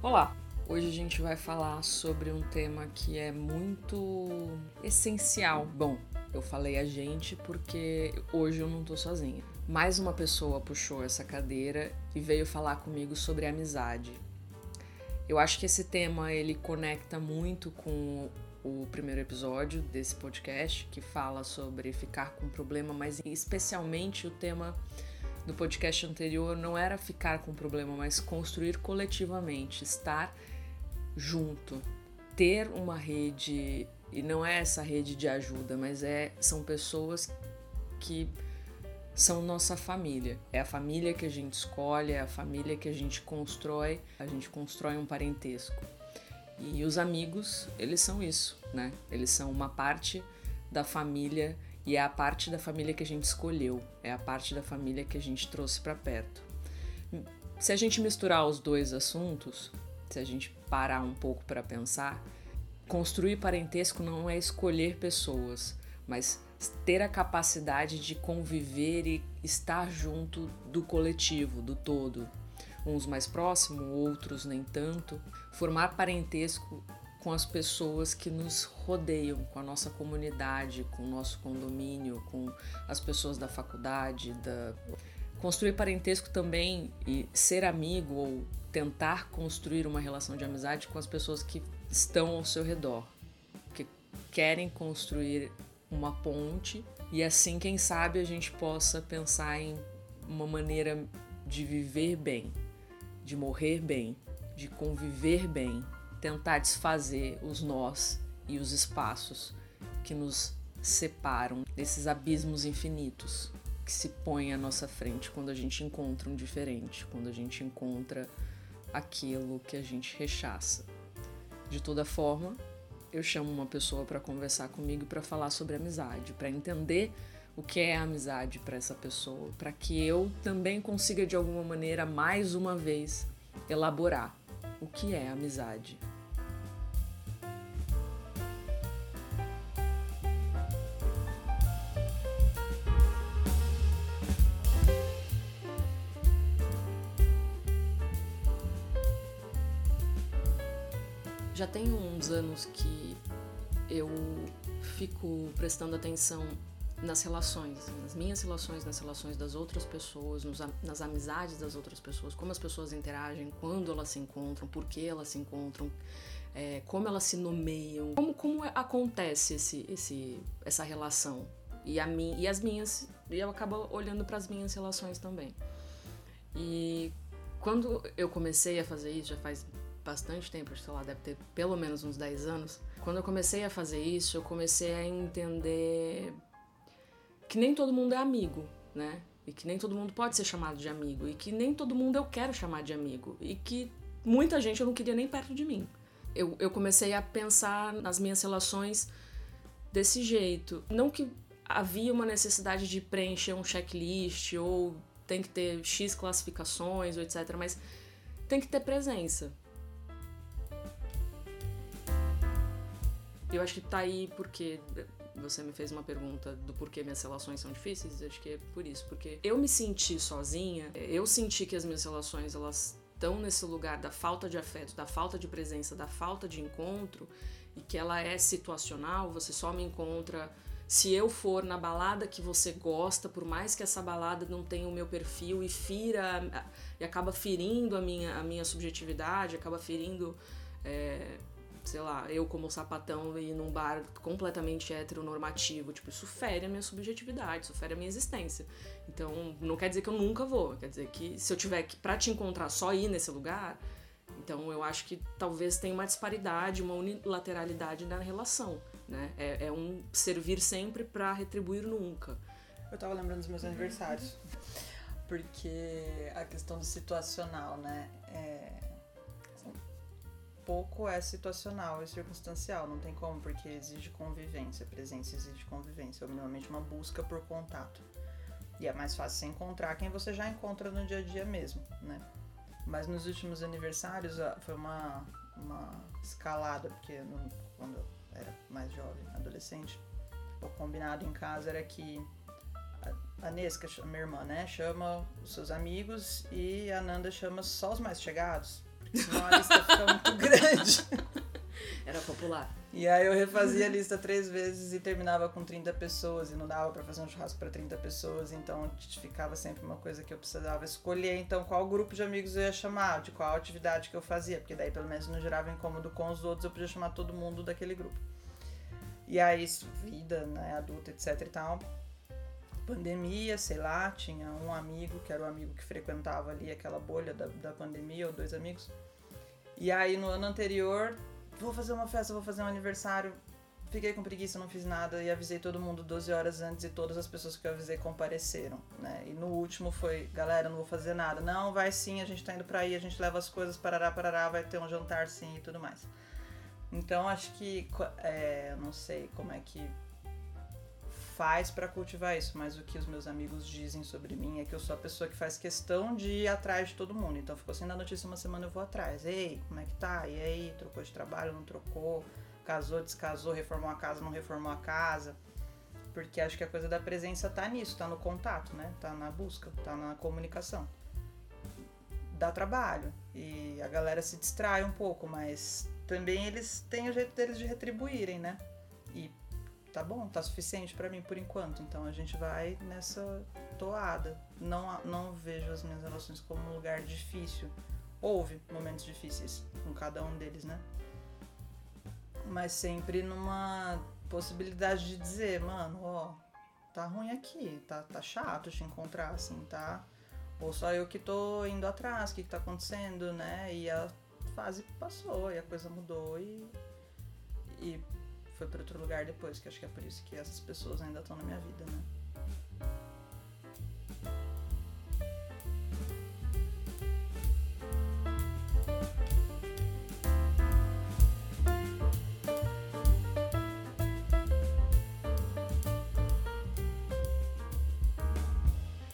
Olá! Hoje a gente vai falar sobre um tema que é muito essencial. Bom, eu falei a gente porque hoje eu não tô sozinha. Mais uma pessoa puxou essa cadeira e veio falar comigo sobre amizade. Eu acho que esse tema ele conecta muito com o primeiro episódio desse podcast que fala sobre ficar com problema, mas especialmente o tema no podcast anterior não era ficar com problema, mas construir coletivamente, estar junto, ter uma rede e não é essa rede de ajuda, mas é são pessoas que são nossa família. É a família que a gente escolhe, é a família que a gente constrói, a gente constrói um parentesco. E os amigos, eles são isso, né? Eles são uma parte da família e é a parte da família que a gente escolheu, é a parte da família que a gente trouxe para perto. Se a gente misturar os dois assuntos, se a gente parar um pouco para pensar, construir parentesco não é escolher pessoas, mas ter a capacidade de conviver e estar junto do coletivo, do todo. Uns mais próximos, outros nem tanto. Formar parentesco com as pessoas que nos rodeiam, com a nossa comunidade, com o nosso condomínio, com as pessoas da faculdade, da construir parentesco também e ser amigo ou tentar construir uma relação de amizade com as pessoas que estão ao seu redor, que querem construir uma ponte e assim, quem sabe, a gente possa pensar em uma maneira de viver bem, de morrer bem, de conviver bem, tentar desfazer os nós e os espaços que nos separam desses abismos infinitos que se põem à nossa frente quando a gente encontra um diferente, quando a gente encontra aquilo que a gente rechaça. De toda forma, eu chamo uma pessoa para conversar comigo para falar sobre amizade, para entender o que é amizade para essa pessoa, para que eu também consiga de alguma maneira mais uma vez elaborar o que é amizade. Já tem uns anos que eu fico prestando atenção nas relações, nas minhas relações, nas relações das outras pessoas, nos, nas amizades das outras pessoas, como as pessoas interagem, quando elas se encontram, por que elas se encontram, é, como elas se nomeiam, como, como acontece esse, esse, essa relação. E, a mim, e as minhas, e eu acabo olhando para as minhas relações também. E quando eu comecei a fazer isso, já faz bastante tempo, sei lá, deve ter pelo menos uns 10 anos. Quando eu comecei a fazer isso, eu comecei a entender que nem todo mundo é amigo, né? E que nem todo mundo pode ser chamado de amigo. E que nem todo mundo eu quero chamar de amigo. E que muita gente eu não queria nem perto de mim. Eu, eu comecei a pensar nas minhas relações desse jeito. Não que havia uma necessidade de preencher um checklist ou tem que ter X classificações ou etc. Mas tem que ter presença. Eu acho que tá aí porque você me fez uma pergunta do porquê minhas relações são difíceis, acho que é por isso, porque eu me senti sozinha, eu senti que as minhas relações elas estão nesse lugar da falta de afeto, da falta de presença, da falta de encontro e que ela é situacional, você só me encontra se eu for na balada que você gosta, por mais que essa balada não tenha o meu perfil e fira e acaba ferindo a minha, a minha subjetividade, acaba ferindo é, sei lá, eu como sapatão ir num bar completamente heteronormativo, tipo, isso fere a minha subjetividade, isso fere a minha existência. Então, não quer dizer que eu nunca vou, quer dizer que se eu tiver que, pra te encontrar, só ir nesse lugar, então eu acho que talvez tenha uma disparidade, uma unilateralidade na relação, né? É, é um servir sempre para retribuir nunca. Eu tava lembrando dos meus aniversários, porque a questão do situacional, né? É pouco é situacional e circunstancial, não tem como, porque exige convivência, presença exige convivência, ou minimamente uma busca por contato. E é mais fácil você encontrar quem você já encontra no dia a dia mesmo, né? Mas nos últimos aniversários foi uma, uma escalada, porque no, quando eu era mais jovem, adolescente, o combinado em casa era que a Nesca, minha irmã, né, chama os seus amigos e a Nanda chama só os mais chegados senão a lista fica muito grande. Era popular. E aí eu refazia a lista três vezes e terminava com 30 pessoas e não dava para fazer um churrasco para 30 pessoas, então ficava sempre uma coisa que eu precisava escolher, então qual grupo de amigos eu ia chamar, de qual atividade que eu fazia, porque daí pelo menos não gerava incômodo com os outros, eu podia chamar todo mundo daquele grupo. E aí, vida, né, adulta, etc e tal. Pandemia, sei lá, tinha um amigo, que era o amigo que frequentava ali aquela bolha da, da pandemia, ou dois amigos. E aí no ano anterior vou fazer uma festa, vou fazer um aniversário. Fiquei com preguiça, não fiz nada e avisei todo mundo 12 horas antes e todas as pessoas que eu avisei compareceram, né? E no último foi, galera, não vou fazer nada. Não, vai sim, a gente tá indo pra aí, a gente leva as coisas, parará, parará, vai ter um jantar sim e tudo mais. Então acho que, é, não sei como é que faz para cultivar isso, mas o que os meus amigos dizem sobre mim é que eu sou a pessoa que faz questão de ir atrás de todo mundo. Então ficou assim na notícia uma semana eu vou atrás. Ei, como é que tá? E aí, trocou de trabalho, não trocou? Casou, descasou, reformou a casa, não reformou a casa? Porque acho que a coisa da presença tá nisso, tá no contato, né? Tá na busca, tá na comunicação. Dá trabalho e a galera se distrai um pouco, mas também eles têm o jeito deles de retribuírem, né? E tá bom, tá suficiente para mim por enquanto. Então a gente vai nessa toada. Não, não vejo as minhas relações como um lugar difícil. Houve momentos difíceis com cada um deles, né? Mas sempre numa possibilidade de dizer, mano, ó, tá ruim aqui, tá, tá chato te encontrar, assim, tá? Ou só eu que tô indo atrás, o que, que tá acontecendo, né? E a fase passou, e a coisa mudou e, e foi para outro lugar depois, que acho que é por isso que essas pessoas ainda estão na minha vida, né?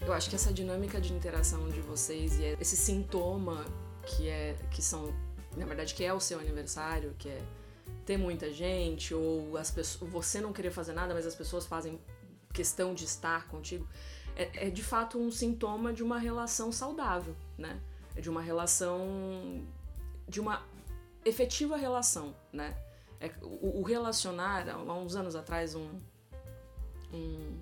Eu acho que essa dinâmica de interação de vocês e esse sintoma que é que são, na verdade, que é o seu aniversário, que é ter muita gente, ou as pessoas, você não querer fazer nada, mas as pessoas fazem questão de estar contigo, é, é de fato um sintoma de uma relação saudável, né? É de uma relação. de uma efetiva relação, né? É, o, o relacionar, há uns anos atrás, um, um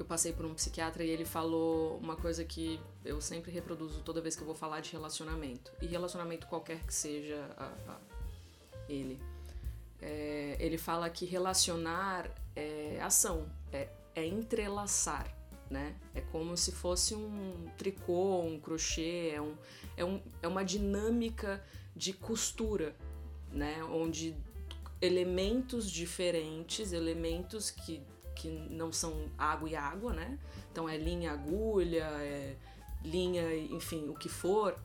eu passei por um psiquiatra e ele falou uma coisa que eu sempre reproduzo toda vez que eu vou falar de relacionamento. E relacionamento qualquer que seja a, ele. É, ele fala que relacionar é ação, é, é entrelaçar, né? É como se fosse um tricô, um crochê, é, um, é, um, é uma dinâmica de costura, né? Onde elementos diferentes, elementos que, que não são água e água, né? Então é linha, agulha, é linha, enfim, o que for,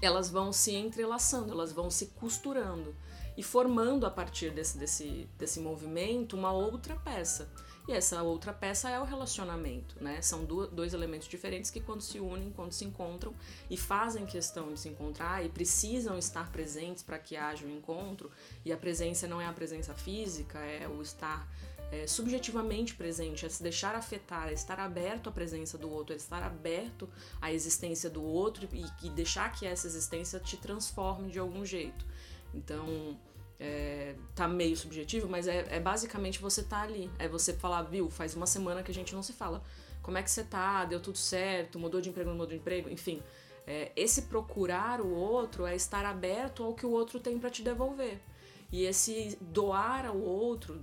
elas vão se entrelaçando, elas vão se costurando e formando a partir desse, desse, desse movimento uma outra peça. E essa outra peça é o relacionamento, né? São do, dois elementos diferentes que quando se unem, quando se encontram e fazem questão de se encontrar e precisam estar presentes para que haja um encontro. E a presença não é a presença física, é o estar é, subjetivamente presente, é se deixar afetar, é estar aberto à presença do outro, é estar aberto à existência do outro e, e deixar que essa existência te transforme de algum jeito. Então, é, tá meio subjetivo, mas é, é, basicamente você tá ali. É você falar, viu, faz uma semana que a gente não se fala. Como é que você tá? Deu tudo certo? Mudou de emprego, não mudou de emprego? Enfim, é, esse procurar o outro é estar aberto ao que o outro tem para te devolver. E esse doar ao outro,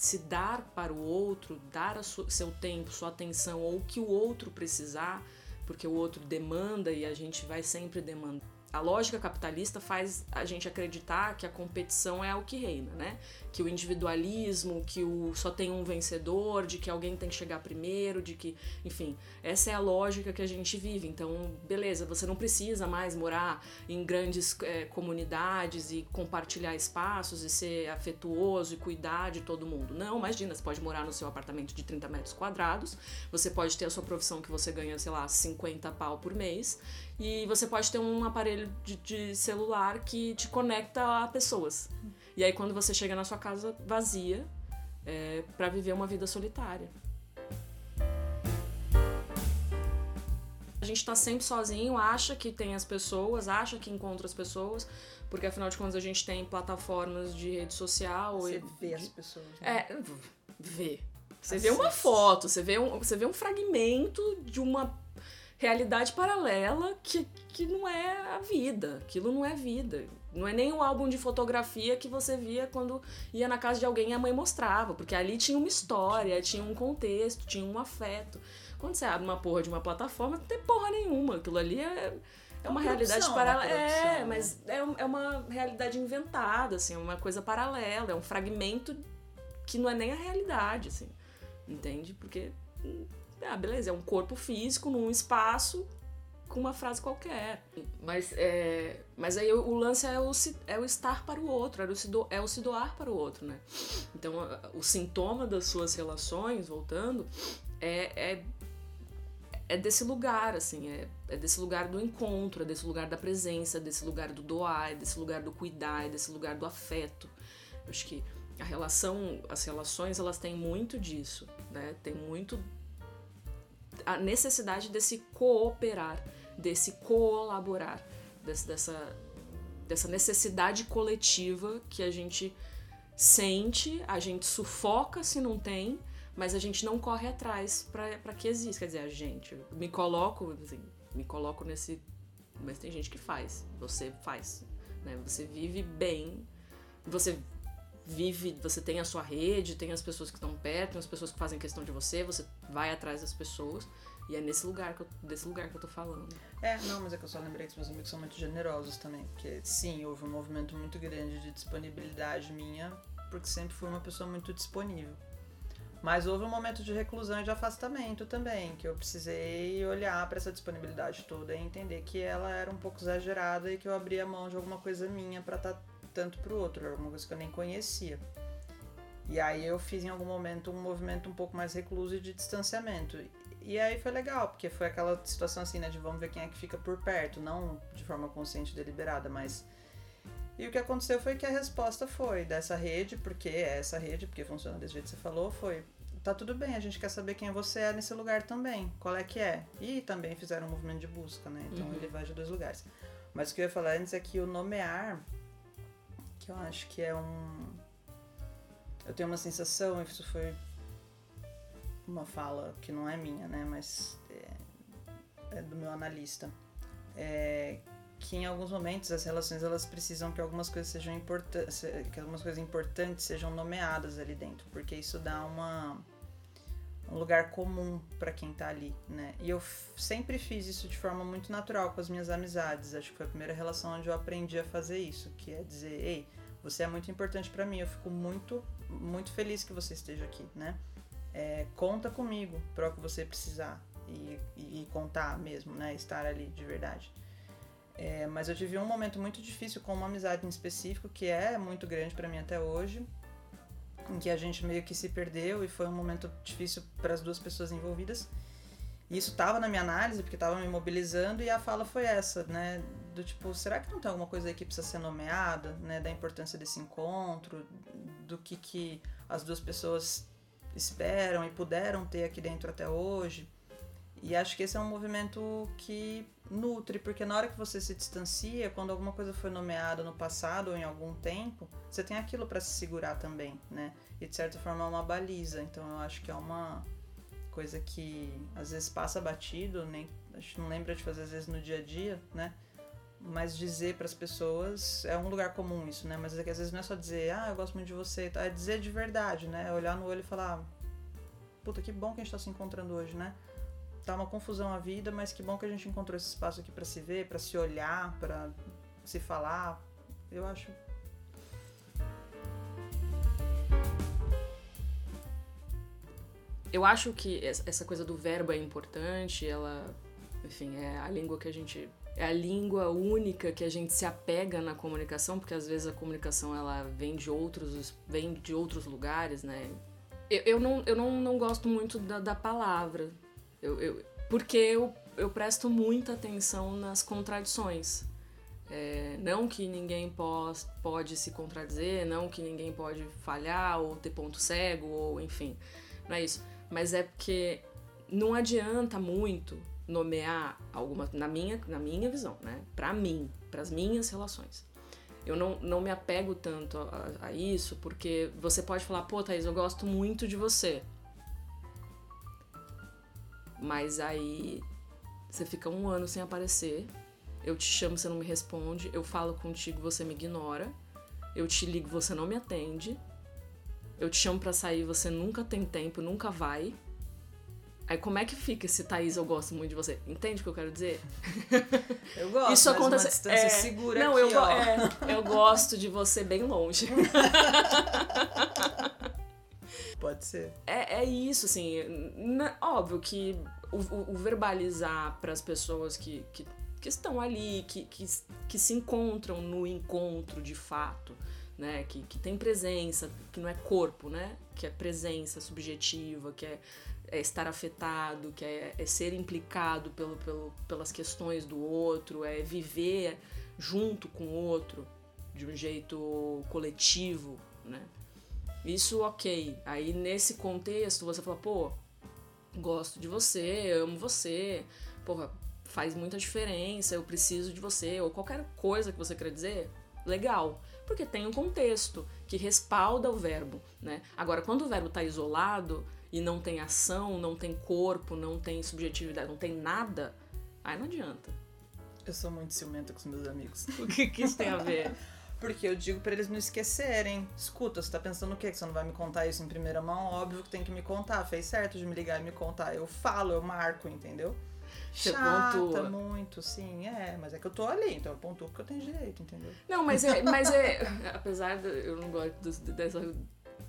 se dar para o outro, dar seu tempo, sua atenção ou o que o outro precisar, porque o outro demanda e a gente vai sempre demandar a lógica capitalista faz a gente acreditar que a competição é o que reina, né? Que o individualismo, que o só tem um vencedor, de que alguém tem que chegar primeiro, de que, enfim, essa é a lógica que a gente vive. Então, beleza, você não precisa mais morar em grandes é, comunidades e compartilhar espaços e ser afetuoso e cuidar de todo mundo. Não, imagina, você pode morar no seu apartamento de 30 metros quadrados, você pode ter a sua profissão que você ganha, sei lá, 50 pau por mês e você pode ter um aparelho de, de celular que te conecta a pessoas. E aí quando você chega na sua casa vazia, é, para viver uma vida solitária. gente tá sempre sozinho, acha que tem as pessoas, acha que encontra as pessoas, porque afinal de contas a gente tem plataformas de rede social. Você e, vê as pessoas. Né? É, vê. Você vê uma foto, você vê um, você vê um fragmento de uma realidade paralela que, que não é a vida. Aquilo não é vida. Não é nem o álbum de fotografia que você via quando ia na casa de alguém e a mãe mostrava, porque ali tinha uma história, tinha um contexto, tinha um afeto. Quando você abre uma porra de uma plataforma, não tem porra nenhuma. Aquilo ali é, é uma, realidade paralela. É, mas é, é uma realidade inventada, assim, uma coisa paralela, é um fragmento que não é nem a realidade, assim. Entende? Porque. Ah, beleza, é um corpo físico num espaço com uma frase qualquer. Mas, é, mas aí o, lance é o, é o estar para o outro, é o, se do, é o se doar para o outro, né? Então, o sintoma das suas relações, voltando, é, é, é desse lugar, assim, é, é desse lugar do encontro, é desse lugar da presença, é desse lugar do doar, é desse lugar do cuidar, é desse lugar do afeto. Eu acho que a relação, as relações, elas têm muito disso, né? Tem muito a necessidade desse cooperar desse colaborar, desse, dessa, dessa necessidade coletiva que a gente sente, a gente sufoca se não tem, mas a gente não corre atrás para que exista. Quer dizer, a gente, me coloco, assim, me coloco nesse. Mas tem gente que faz, você faz. Né? Você vive bem, você vive, você tem a sua rede, tem as pessoas que estão perto, tem as pessoas que fazem questão de você, você vai atrás das pessoas. E é nesse lugar que eu, desse lugar que eu tô falando. É, não, mas é que eu só lembrei que os meus amigos são muito generosos também. Porque sim, houve um movimento muito grande de disponibilidade minha, porque sempre fui uma pessoa muito disponível. Mas houve um momento de reclusão e de afastamento também, que eu precisei olhar para essa disponibilidade toda e entender que ela era um pouco exagerada e que eu abria mão de alguma coisa minha para estar tá tanto pro outro, alguma coisa que eu nem conhecia. E aí eu fiz em algum momento um movimento um pouco mais recluso de distanciamento. E aí foi legal, porque foi aquela situação assim, né, de vamos ver quem é que fica por perto, não de forma consciente e deliberada, mas. E o que aconteceu foi que a resposta foi dessa rede, porque é essa rede, porque funciona desse jeito que você falou, foi. Tá tudo bem, a gente quer saber quem você é nesse lugar também. Qual é que é? E também fizeram um movimento de busca, né? Então uhum. ele vai de dois lugares. Mas o que eu ia falar antes é que o nomear, eu acho que é um. Eu tenho uma sensação, isso foi uma fala que não é minha, né, mas é, é do meu analista, é que em alguns momentos as relações elas precisam que algumas coisas sejam importantes, que algumas coisas importantes sejam nomeadas ali dentro, porque isso dá uma um lugar comum para quem tá ali, né? E eu sempre fiz isso de forma muito natural com as minhas amizades. Acho que foi a primeira relação onde eu aprendi a fazer isso, que é dizer, ei, você é muito importante para mim, eu fico muito muito feliz que você esteja aqui, né? é, conta comigo para o que você precisar e, e, contar mesmo, né? Estar ali de verdade. É, mas eu tive um momento muito difícil com uma amizade em específico que é muito grande para mim até hoje, em que a gente meio que se perdeu e foi um momento difícil para as duas pessoas envolvidas. E isso estava na minha análise, porque estava me mobilizando, e a fala foi essa, né? Do tipo, será que não tem alguma coisa aí que precisa ser nomeada, né? Da importância desse encontro, do que, que as duas pessoas esperam e puderam ter aqui dentro até hoje. E acho que esse é um movimento que nutre, porque na hora que você se distancia, quando alguma coisa foi nomeada no passado ou em algum tempo, você tem aquilo para se segurar também, né? E de certa forma é uma baliza. Então eu acho que é uma coisa que às vezes passa batido, nem a gente não lembra de fazer às vezes no dia a dia, né? Mas dizer para as pessoas é um lugar comum isso, né? Mas é que às vezes não é só dizer, ah, eu gosto muito de você, é dizer de verdade, né? É olhar no olho e falar, puta, que bom que a gente tá se encontrando hoje, né? Tá uma confusão a vida, mas que bom que a gente encontrou esse espaço aqui para se ver, para se olhar, para se falar. Eu acho eu acho que essa coisa do verbo é importante, ela, enfim, é a língua que a gente é a língua única que a gente se apega na comunicação, porque às vezes a comunicação ela vem de outros, vem de outros lugares, né? Eu, eu, não, eu não, não gosto muito da, da palavra, eu, eu, porque eu, eu presto muita atenção nas contradições. É, não que ninguém pode, pode se contradizer, não que ninguém pode falhar ou ter ponto cego, ou enfim, não é isso. Mas é porque não adianta muito nomear alguma na minha na minha visão, né? Para mim, para as minhas relações. Eu não, não me apego tanto a, a, isso, porque você pode falar, pô, Thaís, eu gosto muito de você. Mas aí você fica um ano sem aparecer, eu te chamo, você não me responde, eu falo contigo, você me ignora, eu te ligo, você não me atende, eu te chamo para sair, você nunca tem tempo, nunca vai. Aí como é que fica esse Thaís, eu gosto muito de você? Entende o que eu quero dizer? Eu gosto, Isso acontece, uma distância é, segura não, aqui, eu. É, eu gosto de você bem longe. Pode ser. É, é isso, assim. Na, óbvio que o, o, o verbalizar para as pessoas que, que, que, estão ali, que, que, que se encontram no encontro de fato, né? Que, que tem presença, que não é corpo, né? Que é presença subjetiva, que é é estar afetado, que é, é ser implicado pelo, pelo, pelas questões do outro, é viver junto com o outro de um jeito coletivo, né? Isso ok. Aí nesse contexto você fala, pô, gosto de você, amo você, porra, faz muita diferença, eu preciso de você, ou qualquer coisa que você quer dizer, legal. Porque tem um contexto que respalda o verbo, né? Agora, quando o verbo está isolado, e não tem ação, não tem corpo, não tem subjetividade, não tem nada, aí não adianta. Eu sou muito ciumenta com os meus amigos. O que, que isso tem a ver? Porque eu digo para eles não esquecerem. Escuta, você tá pensando o quê? Que você não vai me contar isso em primeira mão? Óbvio que tem que me contar. Fez certo de me ligar e me contar. Eu falo, eu marco, entendeu? Você Chata pontua. muito, sim, é. Mas é que eu tô ali, então eu pontuo porque eu tenho direito, entendeu? Não, mas é. Mas é apesar de eu não gosto dessa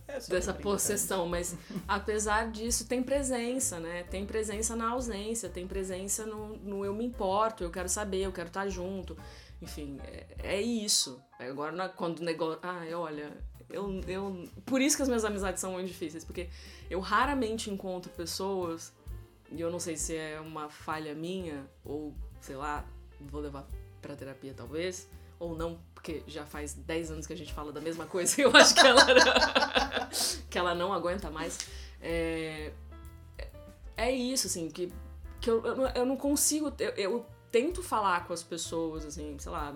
é dessa possessão, mas apesar disso tem presença, né? Tem presença na ausência, tem presença no, no eu me importo, eu quero saber, eu quero estar junto. Enfim, é, é isso. Agora quando o negócio. Ai, olha, eu, eu. Por isso que as minhas amizades são muito difíceis, porque eu raramente encontro pessoas, e eu não sei se é uma falha minha, ou sei lá, vou levar pra terapia talvez, ou não, porque já faz 10 anos que a gente fala da mesma coisa e eu acho que ela, que ela não aguenta mais. É, é isso, assim, que, que eu, eu, eu não consigo. Eu, eu tento falar com as pessoas, assim, sei lá,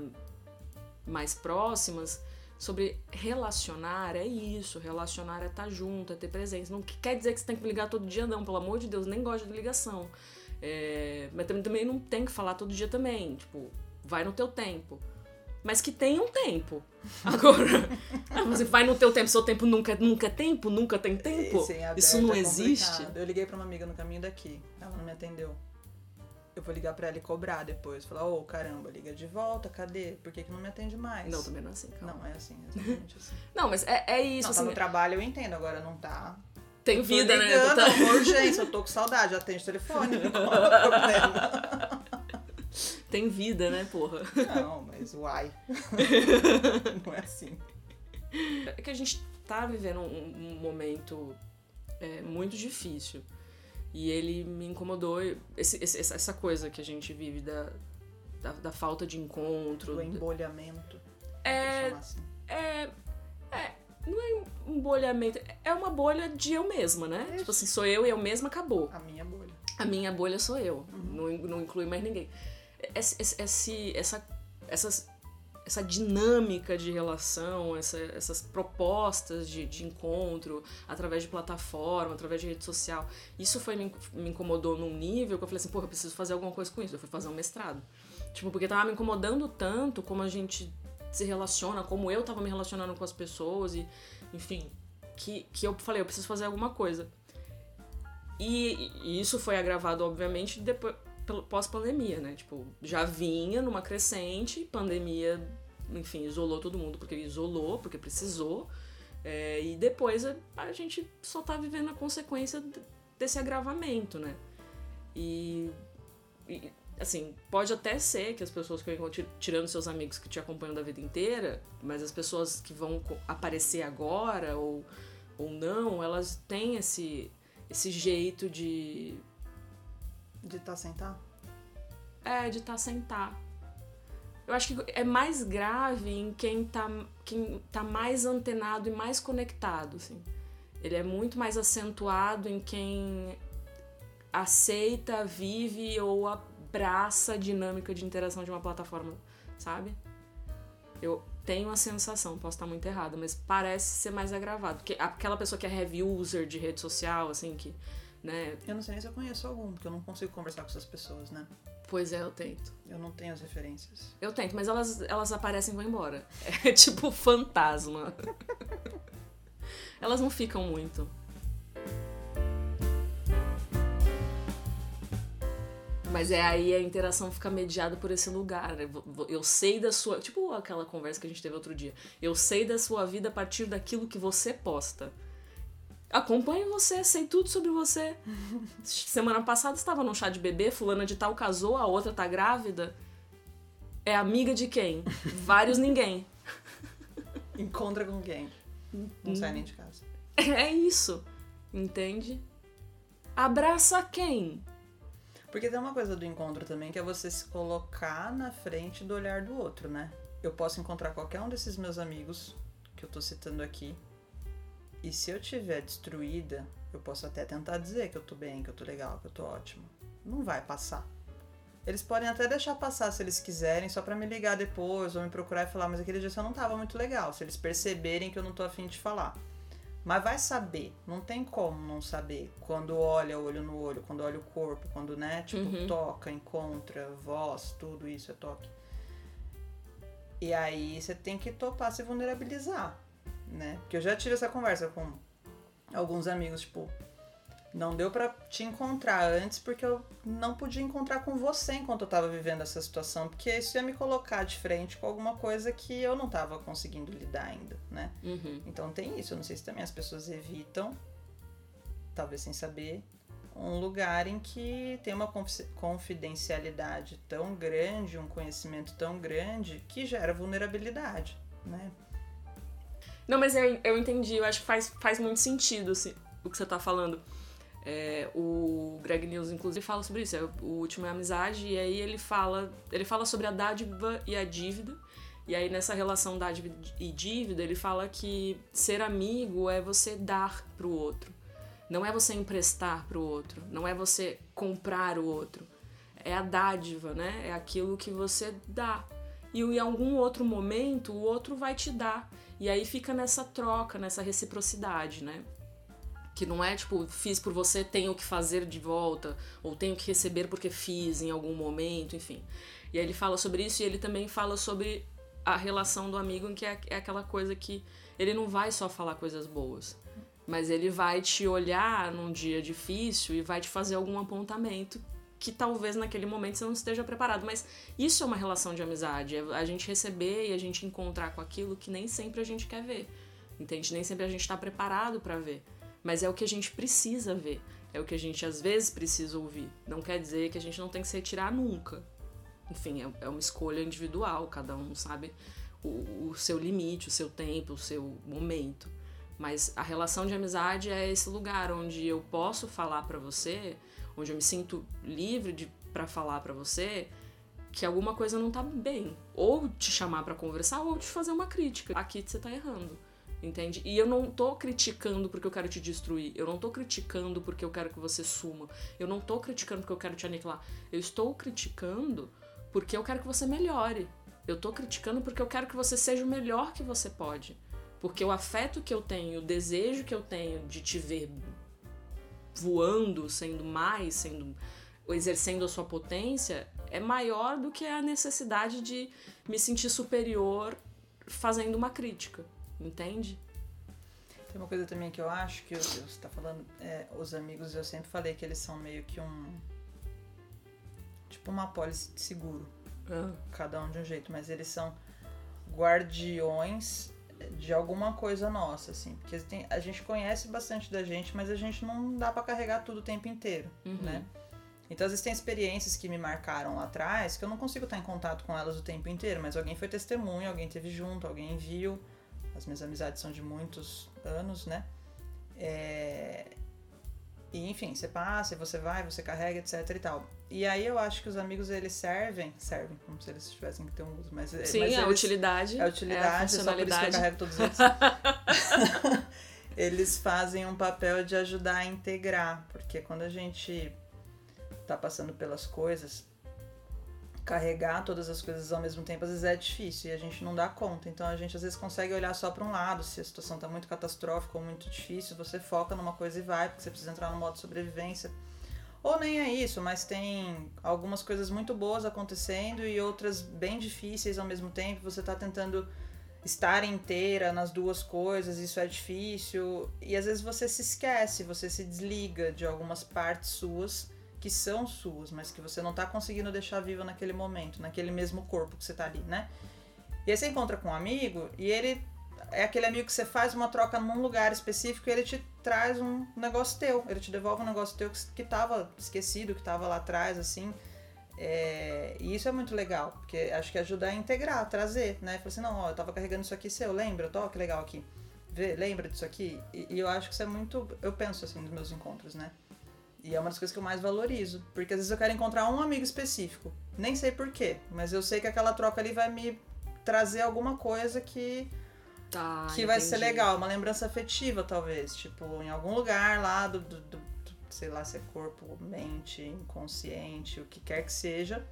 mais próximas sobre relacionar é isso, relacionar é estar tá junto, é ter presença. Não quer dizer que você tem que ligar todo dia, não, pelo amor de Deus, nem gosto de ligação. É, mas também não tem que falar todo dia também, tipo, vai no teu tempo mas que tenha um tempo. Agora, você vai no teu tempo, seu tempo nunca, nunca é tempo, nunca tem tempo. Isso não é existe. Eu liguei pra uma amiga no caminho daqui, ela não me atendeu. Eu vou ligar pra ela e cobrar depois. Falar, ô oh, caramba, liga de volta, cadê? Por que, que não me atende mais? Não, também não é assim. Calma. Não, é assim, exatamente assim. não, mas é, é isso. Não, assim, tá no trabalho eu entendo, agora não tá. Tem vida, né? ligando, né? Tá... urgência, eu tô com saudade, atende o telefone, qual é problema? Tem vida, né, porra? Não, mas uai. Não é assim. É que a gente tá vivendo um, um momento é, muito difícil. E ele me incomodou, esse, esse, essa coisa que a gente vive da, da, da falta de encontro. Do embolhamento. É, assim. é, é. Não é um embolhamento, é uma bolha de eu mesma, né? Tipo assim, sou eu e eu mesma, acabou. A minha bolha. A minha bolha sou eu, uhum. não, não inclui mais ninguém esse, esse, essa, essas, essa dinâmica de relação, essa, essas propostas de, de encontro através de plataforma, através de rede social, isso foi me, me incomodou num nível que eu falei assim, porra, eu preciso fazer alguma coisa com isso. Eu fui fazer um mestrado. Tipo, porque tava me incomodando tanto como a gente se relaciona, como eu tava me relacionando com as pessoas e, enfim, que, que eu falei, eu preciso fazer alguma coisa. E, e isso foi agravado, obviamente, depois, pós-pandemia, né? Tipo, já vinha numa crescente, pandemia, enfim, isolou todo mundo porque isolou, porque precisou. É, e depois a, a, gente só tá vivendo a consequência desse agravamento, né? E, e, assim, pode até ser que as pessoas que eu tirando seus amigos que te acompanham da vida inteira, mas as pessoas que vão aparecer agora ou, ou não, elas têm esse, esse jeito de de estar tá sem estar? É, de estar tá sem estar. Eu acho que é mais grave em quem tá, quem tá mais antenado e mais conectado, assim. Ele é muito mais acentuado em quem aceita, vive ou abraça a dinâmica de interação de uma plataforma, sabe? Eu tenho a sensação, posso estar muito errada, mas parece ser mais agravado. Porque aquela pessoa que é heavy user de rede social, assim, que. Né? Eu não sei nem se eu conheço algum, porque eu não consigo conversar com essas pessoas, né? Pois é, eu tento. Eu não tenho as referências. Eu tento, mas elas, elas aparecem e vão embora. É tipo fantasma. elas não ficam muito. Mas é aí a interação fica mediada por esse lugar. Eu sei da sua. Tipo aquela conversa que a gente teve outro dia. Eu sei da sua vida a partir daquilo que você posta. Acompanho você, sei tudo sobre você. Semana passada estava num chá de bebê, fulana de tal casou, a outra tá grávida. É amiga de quem? Vários ninguém. Encontra com quem? Não sai nem de casa. É isso. Entende? Abraça quem? Porque tem uma coisa do encontro também que é você se colocar na frente do olhar do outro, né? Eu posso encontrar qualquer um desses meus amigos que eu tô citando aqui. E se eu tiver destruída, eu posso até tentar dizer que eu tô bem, que eu tô legal, que eu tô ótimo. Não vai passar. Eles podem até deixar passar se eles quiserem, só para me ligar depois ou me procurar e falar, mas aquele dia você não tava muito legal. Se eles perceberem que eu não tô afim de falar. Mas vai saber, não tem como não saber. Quando olha olho no olho, quando olha o corpo, quando, né, tipo, uhum. toca, encontra, voz, tudo isso é toque. E aí você tem que topar se vulnerabilizar, né? Porque eu já tive essa conversa com alguns amigos, tipo, não deu para te encontrar antes porque eu não podia encontrar com você enquanto eu tava vivendo essa situação, porque isso ia me colocar de frente com alguma coisa que eu não tava conseguindo lidar ainda, né? Uhum. Então tem isso, eu não sei se também as pessoas evitam, talvez sem saber, um lugar em que tem uma confidencialidade tão grande, um conhecimento tão grande que gera vulnerabilidade, né? Não, mas eu, eu entendi, eu acho que faz, faz muito sentido assim, o que você tá falando. É, o Greg News, inclusive, fala sobre isso. É, o último é amizade, e aí ele fala, ele fala sobre a dádiva e a dívida. E aí, nessa relação dádiva e dívida, ele fala que ser amigo é você dar pro outro. Não é você emprestar pro outro. Não é você comprar o outro. É a dádiva, né? É aquilo que você dá. E em algum outro momento, o outro vai te dar. E aí fica nessa troca, nessa reciprocidade, né? Que não é tipo, fiz por você, tenho que fazer de volta, ou tenho que receber porque fiz em algum momento, enfim. E aí ele fala sobre isso e ele também fala sobre a relação do amigo, que é, é aquela coisa que ele não vai só falar coisas boas, mas ele vai te olhar num dia difícil e vai te fazer algum apontamento que talvez naquele momento você não esteja preparado. Mas isso é uma relação de amizade, é a gente receber e a gente encontrar com aquilo que nem sempre a gente quer ver. Entende? Nem sempre a gente está preparado para ver mas é o que a gente precisa ver, é o que a gente às vezes precisa ouvir. Não quer dizer que a gente não tem que se retirar nunca. Enfim, é, é uma escolha individual, cada um sabe o, o seu limite, o seu tempo, o seu momento. Mas a relação de amizade é esse lugar onde eu posso falar para você, onde eu me sinto livre de para falar para você que alguma coisa não tá bem, ou te chamar para conversar ou te fazer uma crítica. Aqui você tá errando. Entende? E eu não tô criticando porque eu quero te destruir. Eu não tô criticando porque eu quero que você suma. Eu não tô criticando porque eu quero te aniquilar. Eu estou criticando porque eu quero que você melhore. Eu tô criticando porque eu quero que você seja o melhor que você pode. Porque o afeto que eu tenho, o desejo que eu tenho de te ver voando, sendo mais, sendo exercendo a sua potência, é maior do que a necessidade de me sentir superior fazendo uma crítica. Entende? Tem uma coisa também que eu acho que você está falando, é, os amigos, eu sempre falei que eles são meio que um. Tipo uma pólice de seguro. Ah. Cada um de um jeito, mas eles são guardiões de alguma coisa nossa, assim. Porque tem, a gente conhece bastante da gente, mas a gente não dá para carregar tudo o tempo inteiro, uhum. né? Então, às vezes tem experiências que me marcaram lá atrás que eu não consigo estar em contato com elas o tempo inteiro, mas alguém foi testemunha, alguém teve junto, alguém viu as minhas amizades são de muitos anos, né? É... E enfim, você passa, você vai, você carrega, etc e tal. E aí eu acho que os amigos eles servem, servem, como se eles tivessem que ter um uso, mas Sim, mas a eles, utilidade. É a utilidade, é a só por isso que eu carrego todos eles. eles fazem um papel de ajudar a integrar, porque quando a gente tá passando pelas coisas, carregar todas as coisas ao mesmo tempo às vezes é difícil e a gente não dá conta. Então a gente às vezes consegue olhar só para um lado, se a situação tá muito catastrófica ou muito difícil, você foca numa coisa e vai, porque você precisa entrar no modo sobrevivência. Ou nem é isso, mas tem algumas coisas muito boas acontecendo e outras bem difíceis ao mesmo tempo. Você tá tentando estar inteira nas duas coisas, isso é difícil. E às vezes você se esquece, você se desliga de algumas partes suas que são suas, mas que você não tá conseguindo deixar viva naquele momento, naquele mesmo corpo que você tá ali, né? E aí você encontra com um amigo e ele é aquele amigo que você faz uma troca num lugar específico e ele te traz um negócio teu, ele te devolve um negócio teu que, que tava esquecido, que tava lá atrás, assim. É, e isso é muito legal, porque acho que ajuda a integrar, a trazer, né? Fala assim, não, ó, eu tava carregando isso aqui seu, lembra? Tô, que legal aqui. Vê, lembra disso aqui? E, e eu acho que isso é muito. Eu penso assim nos meus encontros, né? E é uma das coisas que eu mais valorizo. Porque às vezes eu quero encontrar um amigo específico. Nem sei porquê, mas eu sei que aquela troca ali vai me trazer alguma coisa que. Tá, que vai ser legal, uma lembrança afetiva, talvez. Tipo, em algum lugar lá do, do, do, sei lá, se é corpo, mente, inconsciente, o que quer que seja,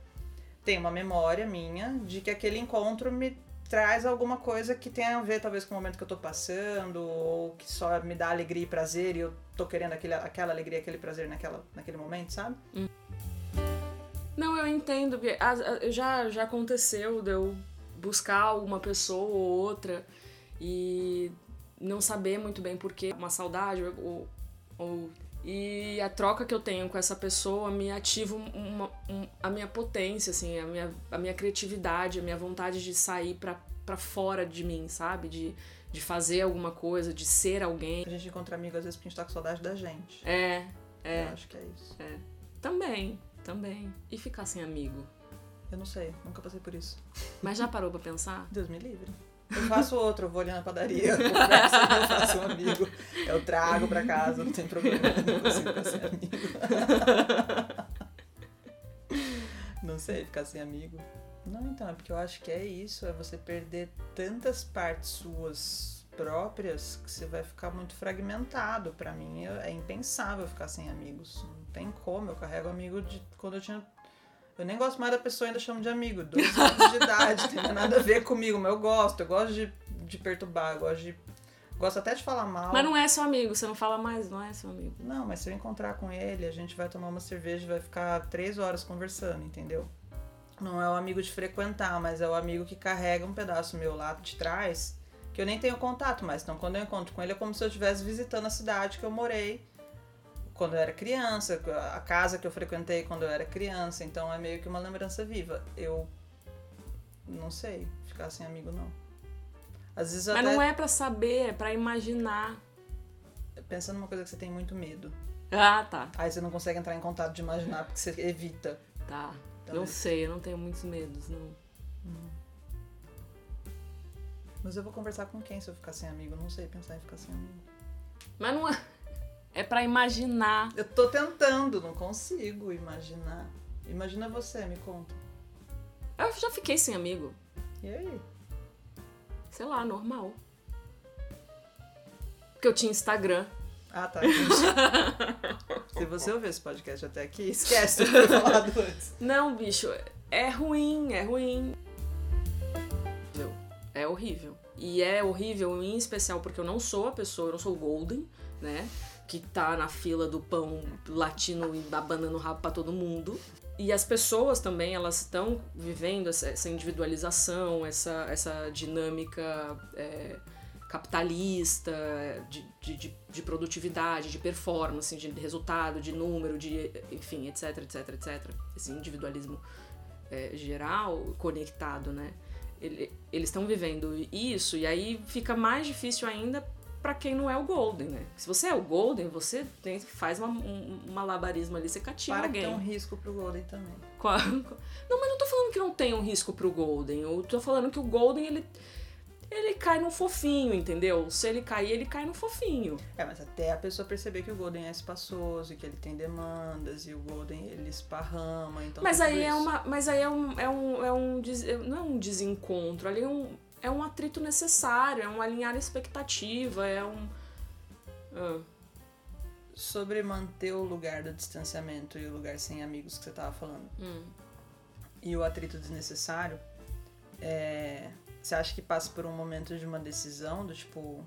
tem uma memória minha de que aquele encontro me traz alguma coisa que tenha a ver talvez com o momento que eu tô passando, ou que só me dá alegria e prazer e eu tô querendo aquele, aquela alegria, aquele prazer naquela, naquele momento, sabe? Hum. Não, eu entendo, porque já, já aconteceu de eu buscar uma pessoa ou outra e não saber muito bem porquê, uma saudade ou, ou e a troca que eu tenho com essa pessoa me ativa uma, um, a minha potência, assim, a minha, a minha criatividade, a minha vontade de sair para fora de mim, sabe? De, de fazer alguma coisa, de ser alguém. A gente encontra amigo às vezes porque a gente tá com saudade da gente. É, é. Eu acho que é isso. É. Também, também. E ficar sem amigo? Eu não sei, nunca passei por isso. Mas já parou pra pensar? Deus me livre. Eu faço outro, eu vou ali na padaria, eu converso, faço um amigo, eu trago pra casa, não tem problema, não consigo ficar sem amigo. Não sei, ficar sem amigo. Não, então, é porque eu acho que é isso, é você perder tantas partes suas próprias que você vai ficar muito fragmentado. Para mim é impensável ficar sem amigos. Não tem como, eu carrego amigo de quando eu tinha eu nem gosto mais da pessoa, ainda chamo de amigo. Dois anos de idade, tem nada a ver comigo, mas eu gosto. Eu gosto de, de perturbar, eu gosto de. Gosto até de falar mal. Mas não é seu amigo, você não fala mais, não é seu amigo. Não, mas se eu encontrar com ele, a gente vai tomar uma cerveja e vai ficar três horas conversando, entendeu? Não é o amigo de frequentar, mas é o amigo que carrega um pedaço meu lá de trás, que eu nem tenho contato mais. Então, quando eu encontro com ele, é como se eu estivesse visitando a cidade que eu morei quando eu era criança, a casa que eu frequentei quando eu era criança, então é meio que uma lembrança viva. Eu não sei ficar sem amigo não. Às vezes Mas até... não é para saber, é para imaginar. Pensando numa coisa que você tem muito medo. Ah, tá. Aí você não consegue entrar em contato de imaginar porque você evita. Tá. Então, eu sei, eu não tenho muitos medos, não. Hum. Mas eu vou conversar com quem se eu ficar sem amigo? Não sei pensar em ficar sem amigo. Mas não é. É para imaginar. Eu tô tentando, não consigo imaginar. Imagina você, me conta. Eu já fiquei sem amigo. E aí? Sei lá, normal. Porque eu tinha Instagram. Ah, tá. Se você ouvir esse podcast até aqui, esquece o que eu falado antes. Não, bicho, é ruim, é ruim. É horrível. E é horrível em especial porque eu não sou a pessoa, eu não sou Golden, né? Que tá na fila do pão latino e da banana no rabo para todo mundo. E as pessoas também, elas estão vivendo essa, individualização, essa, essa dinâmica é, capitalista, de, de, de, produtividade, de performance, de resultado, de número, de enfim, etc, etc, etc. Esse individualismo é, geral, conectado, né? Eles estão vivendo isso e aí fica mais difícil ainda para quem não é o Golden, né? Se você é o Golden, você tem, faz uma, um, um malabarismo ali, você cativa para alguém. Para tem um risco pro Golden também. Qual? Não, mas não tô falando que não tem um risco pro Golden. Eu tô falando que o Golden, ele, ele cai no fofinho, entendeu? Se ele cair, ele cai no fofinho. É, mas até a pessoa perceber que o Golden é espaçoso, que ele tem demandas, e o Golden, ele esparrama, então... Mas aí é uma... Mas aí é um... É um, é um não é um desencontro, ali é um é um atrito necessário, é um alinhar expectativa, é um. Ah. sobre manter o lugar do distanciamento e o lugar sem amigos que você tava falando. Hum. E o atrito desnecessário, é, você acha que passa por um momento de uma decisão do tipo,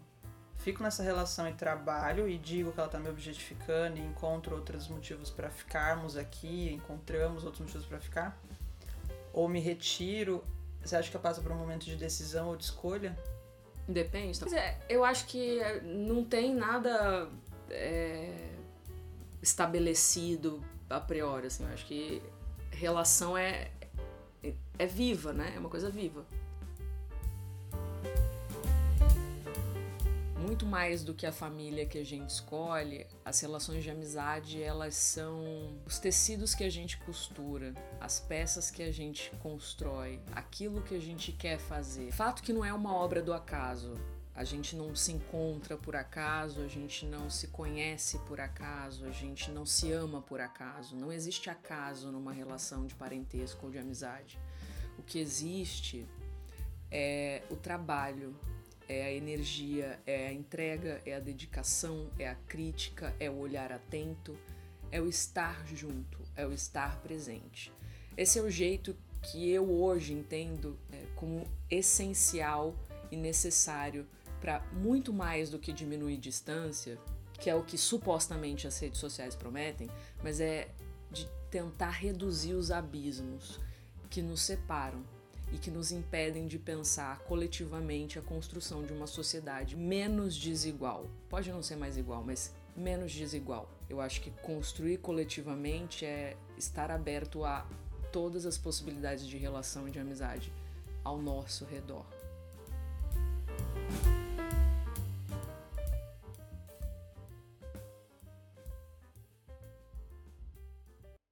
fico nessa relação e trabalho e digo que ela tá me objetificando e encontro outros motivos para ficarmos aqui, encontramos outros motivos para ficar? Ou me retiro? Você acha que eu passo por um momento de decisão ou de escolha? Depende. Pois é, eu acho que não tem nada é, estabelecido a priori, assim. Eu acho que relação é, é viva, né? É uma coisa viva. Muito mais do que a família que a gente escolhe, as relações de amizade, elas são os tecidos que a gente costura, as peças que a gente constrói, aquilo que a gente quer fazer. Fato que não é uma obra do acaso. A gente não se encontra por acaso, a gente não se conhece por acaso, a gente não se ama por acaso. Não existe acaso numa relação de parentesco ou de amizade. O que existe é o trabalho, é a energia, é a entrega, é a dedicação, é a crítica, é o olhar atento, é o estar junto, é o estar presente. Esse é o jeito que eu hoje entendo é, como essencial e necessário para muito mais do que diminuir distância, que é o que supostamente as redes sociais prometem, mas é de tentar reduzir os abismos que nos separam e que nos impedem de pensar coletivamente a construção de uma sociedade menos desigual. Pode não ser mais igual, mas menos desigual. Eu acho que construir coletivamente é estar aberto a todas as possibilidades de relação e de amizade ao nosso redor.